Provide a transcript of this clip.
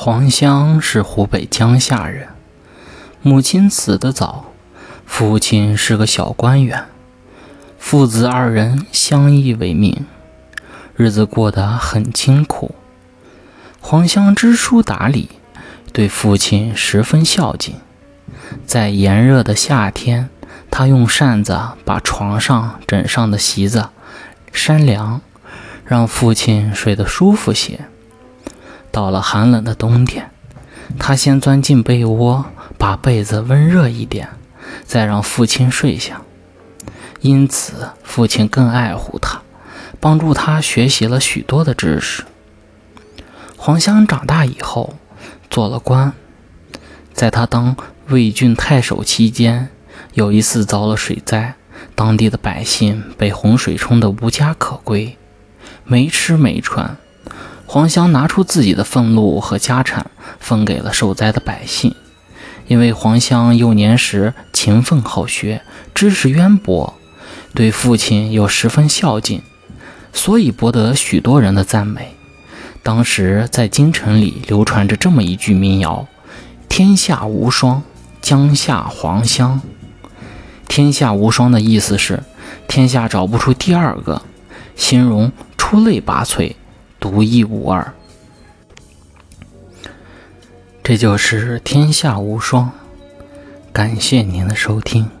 黄香是湖北江夏人，母亲死得早，父亲是个小官员，父子二人相依为命，日子过得很清苦。黄香知书达理，对父亲十分孝敬。在炎热的夏天，他用扇子把床上枕上的席子扇凉，让父亲睡得舒服些。到了寒冷的冬天，他先钻进被窝，把被子温热一点，再让父亲睡下。因此，父亲更爱护他，帮助他学习了许多的知识。黄香长大以后，做了官。在他当魏郡太守期间，有一次遭了水灾，当地的百姓被洪水冲得无家可归，没吃没穿。黄香拿出自己的俸禄和家产，分给了受灾的百姓。因为黄香幼年时勤奋好学，知识渊博，对父亲又十分孝敬，所以博得许多人的赞美。当时在京城里流传着这么一句民谣：“天下无双，江夏黄香。”天下无双的意思是天下找不出第二个，形容出类拔萃。独一无二，这就是天下无双。感谢您的收听。